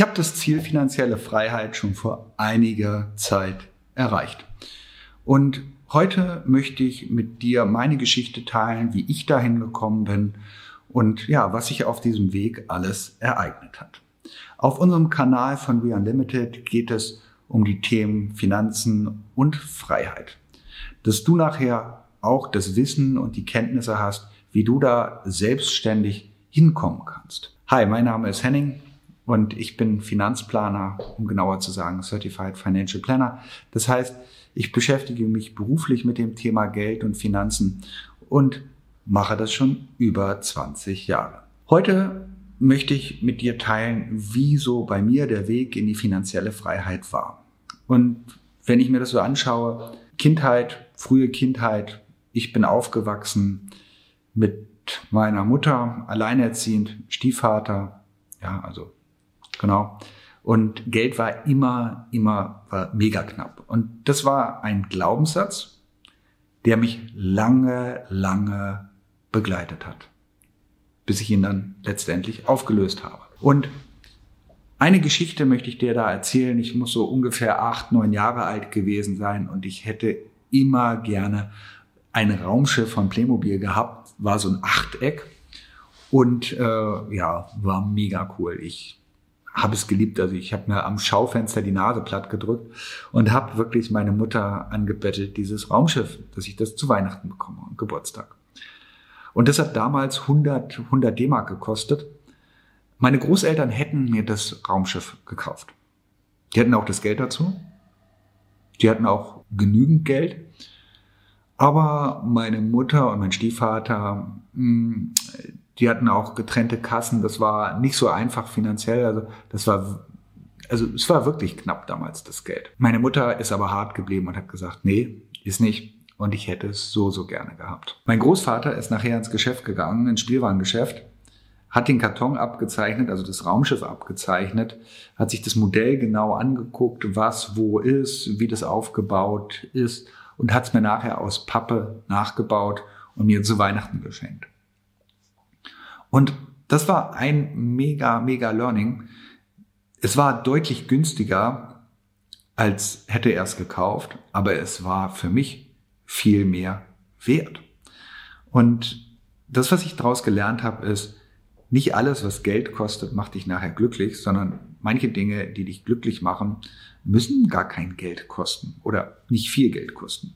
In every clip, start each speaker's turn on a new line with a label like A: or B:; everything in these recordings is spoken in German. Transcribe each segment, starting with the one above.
A: Ich habe das Ziel finanzielle Freiheit schon vor einiger Zeit erreicht. Und heute möchte ich mit dir meine Geschichte teilen, wie ich dahin gekommen bin und ja, was sich auf diesem Weg alles ereignet hat. Auf unserem Kanal von We Unlimited geht es um die Themen Finanzen und Freiheit. Dass du nachher auch das Wissen und die Kenntnisse hast, wie du da selbstständig hinkommen kannst. Hi, mein Name ist Henning und ich bin Finanzplaner, um genauer zu sagen, Certified Financial Planner. Das heißt, ich beschäftige mich beruflich mit dem Thema Geld und Finanzen und mache das schon über 20 Jahre. Heute möchte ich mit dir teilen, wie so bei mir der Weg in die finanzielle Freiheit war. Und wenn ich mir das so anschaue, Kindheit, frühe Kindheit, ich bin aufgewachsen mit meiner Mutter, alleinerziehend, Stiefvater, ja, also genau. Und Geld war immer, immer, war mega knapp. Und das war ein Glaubenssatz, der mich lange, lange begleitet hat, bis ich ihn dann letztendlich aufgelöst habe. Und eine Geschichte möchte ich dir da erzählen. Ich muss so ungefähr acht, neun Jahre alt gewesen sein und ich hätte immer gerne ein Raumschiff von Playmobil gehabt, war so ein Achteck und äh, ja, war mega cool. Ich habe es geliebt. Also ich habe mir am Schaufenster die Nase platt gedrückt und habe wirklich meine Mutter angebettelt, dieses Raumschiff, dass ich das zu Weihnachten bekomme und Geburtstag. Und das hat damals 100, 100 D-Mark gekostet. Meine Großeltern hätten mir das Raumschiff gekauft. Die hatten auch das Geld dazu. Die hatten auch genügend Geld. Aber meine Mutter und mein Stiefvater, hm, die hatten auch getrennte Kassen. Das war nicht so einfach finanziell. Also das war, also es war wirklich knapp damals das Geld. Meine Mutter ist aber hart geblieben und hat gesagt, nee, ist nicht. Und ich hätte es so, so gerne gehabt. Mein Großvater ist nachher ins Geschäft gegangen, ins Spielwarengeschäft, hat den Karton abgezeichnet, also das Raumschiff abgezeichnet, hat sich das Modell genau angeguckt, was wo ist, wie das aufgebaut ist und hat es mir nachher aus Pappe nachgebaut und mir zu Weihnachten geschenkt. Und das war ein mega, mega Learning. Es war deutlich günstiger, als hätte er es gekauft, aber es war für mich viel mehr wert. Und das, was ich daraus gelernt habe, ist, nicht alles, was Geld kostet, macht dich nachher glücklich, sondern manche Dinge, die dich glücklich machen, müssen gar kein Geld kosten oder nicht viel Geld kosten.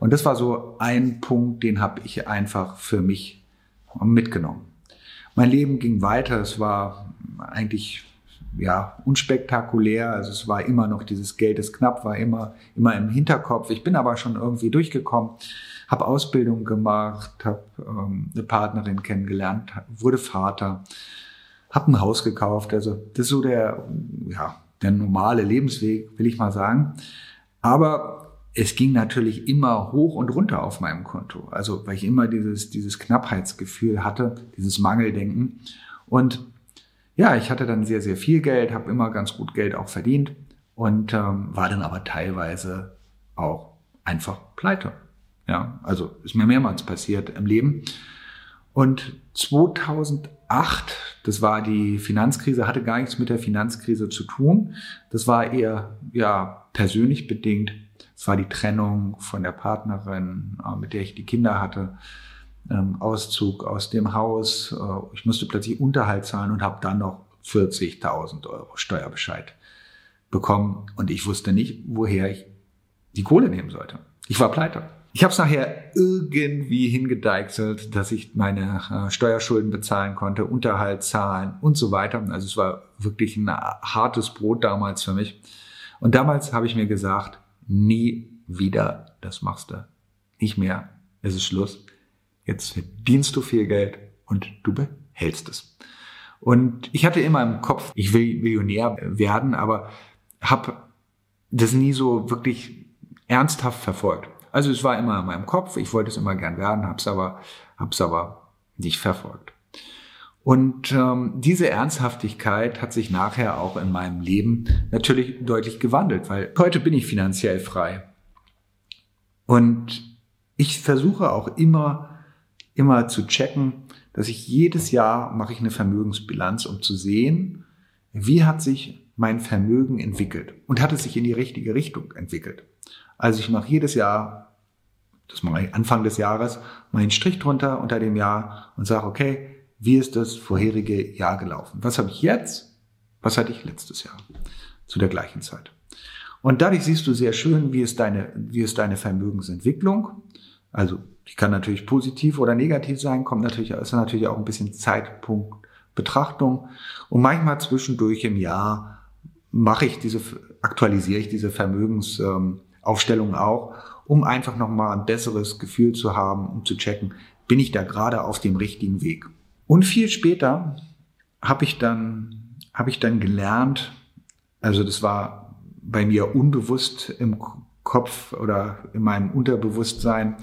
A: Und das war so ein Punkt, den habe ich einfach für mich mitgenommen. Mein Leben ging weiter. Es war eigentlich ja unspektakulär. Also es war immer noch dieses Geld ist knapp, war immer immer im Hinterkopf. Ich bin aber schon irgendwie durchgekommen habe Ausbildung gemacht, habe ähm, eine Partnerin kennengelernt, wurde Vater, habe ein Haus gekauft. Also das ist so der, ja, der normale Lebensweg, will ich mal sagen. Aber es ging natürlich immer hoch und runter auf meinem Konto. Also weil ich immer dieses, dieses Knappheitsgefühl hatte, dieses Mangeldenken. Und ja, ich hatte dann sehr, sehr viel Geld, habe immer ganz gut Geld auch verdient und ähm, war dann aber teilweise auch einfach pleite. Ja, also ist mir mehrmals passiert im Leben. Und 2008, das war die Finanzkrise, hatte gar nichts mit der Finanzkrise zu tun. Das war eher ja persönlich bedingt. Es war die Trennung von der Partnerin, äh, mit der ich die Kinder hatte. Ähm, Auszug aus dem Haus. Äh, ich musste plötzlich Unterhalt zahlen und habe dann noch 40.000 Euro Steuerbescheid bekommen. Und ich wusste nicht, woher ich die Kohle nehmen sollte. Ich war pleite. Ich habe es nachher irgendwie hingedeichselt, dass ich meine äh, Steuerschulden bezahlen konnte, Unterhalt zahlen und so weiter. Also es war wirklich ein hartes Brot damals für mich. Und damals habe ich mir gesagt, nie wieder, das machst du. Nicht mehr. Es ist Schluss. Jetzt verdienst du viel Geld und du behältst es. Und ich hatte immer im Kopf, ich will Millionär werden, aber habe das nie so wirklich ernsthaft verfolgt. Also es war immer in meinem Kopf, ich wollte es immer gern werden, hab's aber, hab's aber nicht verfolgt. Und ähm, diese Ernsthaftigkeit hat sich nachher auch in meinem Leben natürlich deutlich gewandelt, weil heute bin ich finanziell frei. Und ich versuche auch immer, immer zu checken, dass ich jedes Jahr mache ich eine Vermögensbilanz, um zu sehen, wie hat sich mein Vermögen entwickelt und hat es sich in die richtige Richtung entwickelt. Also ich mache jedes Jahr, das mache ich Anfang des Jahres, meinen Strich drunter unter dem Jahr und sage, okay, wie ist das vorherige Jahr gelaufen? Was habe ich jetzt? Was hatte ich letztes Jahr zu der gleichen Zeit? Und dadurch siehst du sehr schön, wie ist deine, wie ist deine Vermögensentwicklung. Also, die kann natürlich positiv oder negativ sein, kommt natürlich, ist natürlich auch ein bisschen Zeitpunktbetrachtung. Und manchmal zwischendurch im Jahr mache ich diese, aktualisiere ich diese Vermögensaufstellung ähm, auch, um einfach nochmal ein besseres Gefühl zu haben, um zu checken, bin ich da gerade auf dem richtigen Weg. Und viel später habe ich dann, habe ich dann gelernt, also das war bei mir unbewusst im Kopf oder in meinem Unterbewusstsein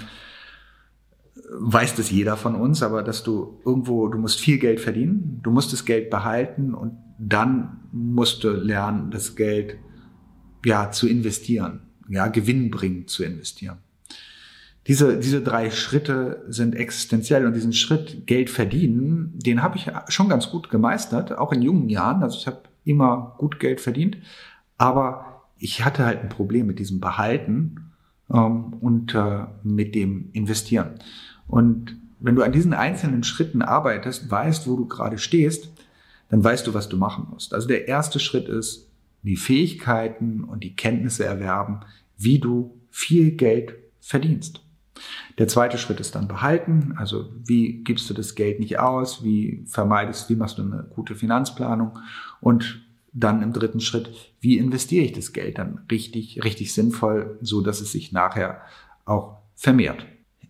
A: weiß das jeder von uns, aber dass du irgendwo, du musst viel Geld verdienen, du musst das Geld behalten und dann musst du lernen, das Geld ja zu investieren, ja gewinnbringend zu investieren. Diese, diese drei Schritte sind existenziell und diesen Schritt Geld verdienen, den habe ich schon ganz gut gemeistert, auch in jungen Jahren. Also ich habe immer gut Geld verdient, aber ich hatte halt ein Problem mit diesem Behalten ähm, und äh, mit dem Investieren. Und wenn du an diesen einzelnen Schritten arbeitest, weißt, wo du gerade stehst, dann weißt du, was du machen musst. Also der erste Schritt ist, die Fähigkeiten und die Kenntnisse erwerben, wie du viel Geld verdienst. Der zweite Schritt ist dann behalten. Also wie gibst du das Geld nicht aus? Wie vermeidest, wie machst du eine gute Finanzplanung? Und dann im dritten Schritt, wie investiere ich das Geld dann richtig, richtig sinnvoll, so dass es sich nachher auch vermehrt.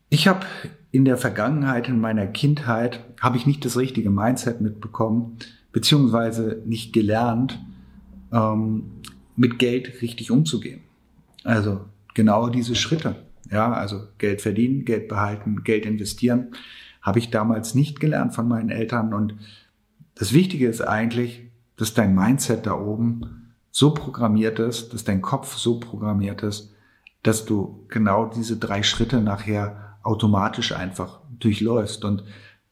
A: Ich habe in der Vergangenheit, in meiner Kindheit, habe ich nicht das richtige Mindset mitbekommen, beziehungsweise nicht gelernt, ähm, mit Geld richtig umzugehen. Also genau diese Schritte. Ja, also Geld verdienen, Geld behalten, Geld investieren, habe ich damals nicht gelernt von meinen Eltern. Und das Wichtige ist eigentlich, dass dein Mindset da oben so programmiert ist, dass dein Kopf so programmiert ist, dass du genau diese drei Schritte nachher automatisch einfach durchläufst und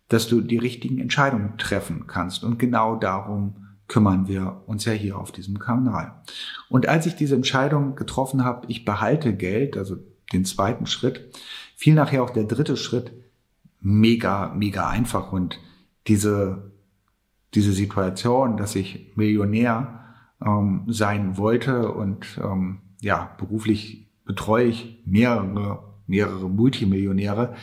A: dass du die richtigen Entscheidungen treffen kannst. Und genau darum kümmern wir uns ja hier auf diesem Kanal. Und als ich diese Entscheidung getroffen habe, ich behalte Geld, also den zweiten Schritt, fiel nachher auch der dritte Schritt mega, mega einfach. Und diese diese Situation, dass ich Millionär ähm, sein wollte und ähm, ja, beruflich betreue ich mehrere, mehrere Multimillionäre,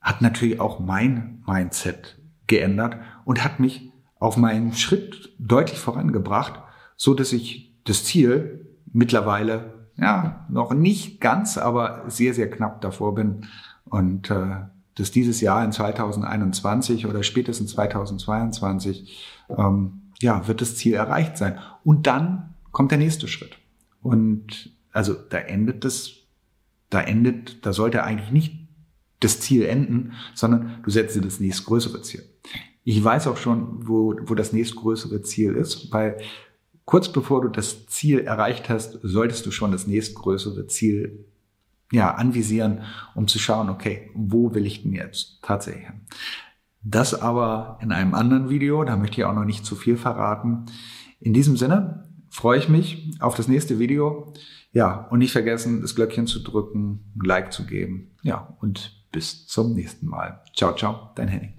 A: hat natürlich auch mein Mindset geändert und hat mich auf meinen Schritt deutlich vorangebracht, so dass ich das Ziel mittlerweile ja noch nicht ganz, aber sehr sehr knapp davor bin und äh, dass dieses Jahr in 2021 oder spätestens 2022 ähm, ja, wird das Ziel erreicht sein. Und dann kommt der nächste Schritt. Und also da endet das, da endet, da sollte eigentlich nicht das Ziel enden, sondern du setzt dir das nächstgrößere Ziel. Ich weiß auch schon, wo, wo das nächstgrößere Ziel ist, weil kurz bevor du das Ziel erreicht hast, solltest du schon das nächstgrößere Ziel ja, anvisieren, um zu schauen, okay, wo will ich denn jetzt tatsächlich hin? Das aber in einem anderen Video, da möchte ich auch noch nicht zu viel verraten. In diesem Sinne freue ich mich auf das nächste Video. Ja, und nicht vergessen, das Glöckchen zu drücken, ein Like zu geben. Ja, und bis zum nächsten Mal. Ciao, ciao, dein Henning.